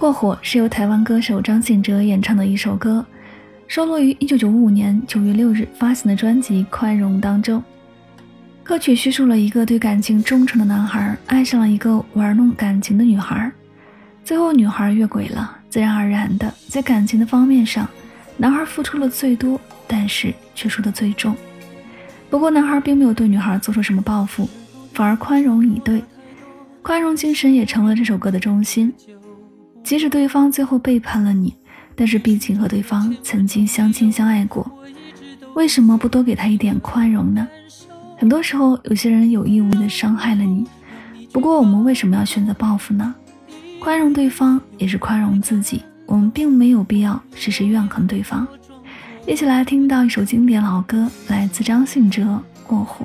过火是由台湾歌手张信哲演唱的一首歌，收录于1995年9月6日发行的专辑《宽容》当中。歌曲叙述了一个对感情忠诚的男孩爱上了一个玩弄感情的女孩，最后女孩越轨了，自然而然的在感情的方面上，男孩付出了最多，但是却输得最重。不过男孩并没有对女孩做出什么报复，反而宽容以对，宽容精神也成了这首歌的中心。即使对方最后背叛了你，但是毕竟和对方曾经相亲相爱过，为什么不多给他一点宽容呢？很多时候，有些人有意无意的伤害了你，不过我们为什么要选择报复呢？宽容对方也是宽容自己，我们并没有必要时时怨恨对方。一起来听到一首经典老歌，来自张信哲《过火》。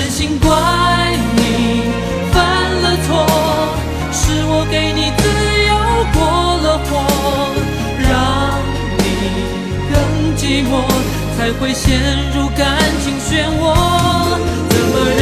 怪你犯了错，是我给你自由过了火，让你更寂寞，才会陷入感情漩涡。怎么忍